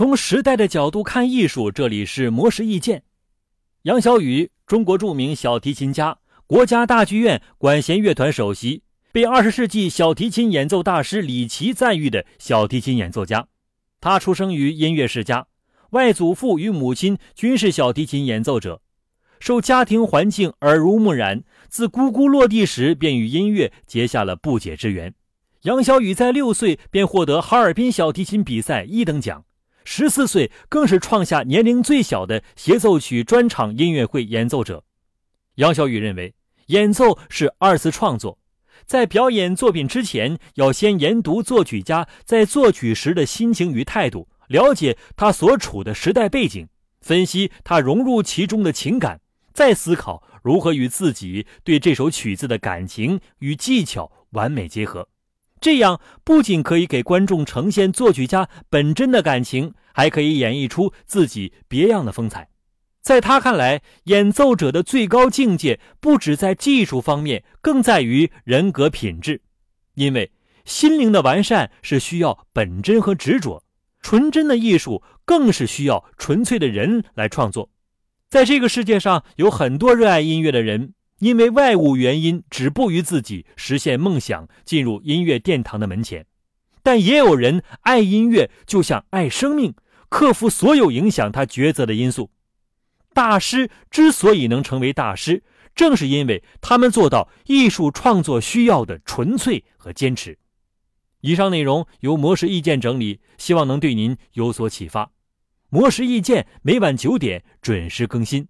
从时代的角度看艺术，这里是魔石意见。杨小雨，中国著名小提琴家，国家大剧院管弦乐团首席，被二十世纪小提琴演奏大师李琦赞誉的小提琴演奏家。他出生于音乐世家，外祖父与母亲均是小提琴演奏者，受家庭环境耳濡目染，自呱呱落地时便与音乐结下了不解之缘。杨小雨在六岁便获得哈尔滨小提琴比赛一等奖。十四岁更是创下年龄最小的协奏曲专场音乐会演奏者。杨小雨认为，演奏是二次创作，在表演作品之前，要先研读作曲家在作曲时的心情与态度，了解他所处的时代背景，分析他融入其中的情感，再思考如何与自己对这首曲子的感情与技巧完美结合。这样不仅可以给观众呈现作曲家本真的感情，还可以演绎出自己别样的风采。在他看来，演奏者的最高境界不只在技术方面，更在于人格品质。因为心灵的完善是需要本真和执着，纯真的艺术更是需要纯粹的人来创作。在这个世界上，有很多热爱音乐的人。因为外物原因，止步于自己实现梦想、进入音乐殿堂的门前，但也有人爱音乐，就像爱生命，克服所有影响他抉择的因素。大师之所以能成为大师，正是因为他们做到艺术创作需要的纯粹和坚持。以上内容由魔石意见整理，希望能对您有所启发。魔石意见每晚九点准时更新。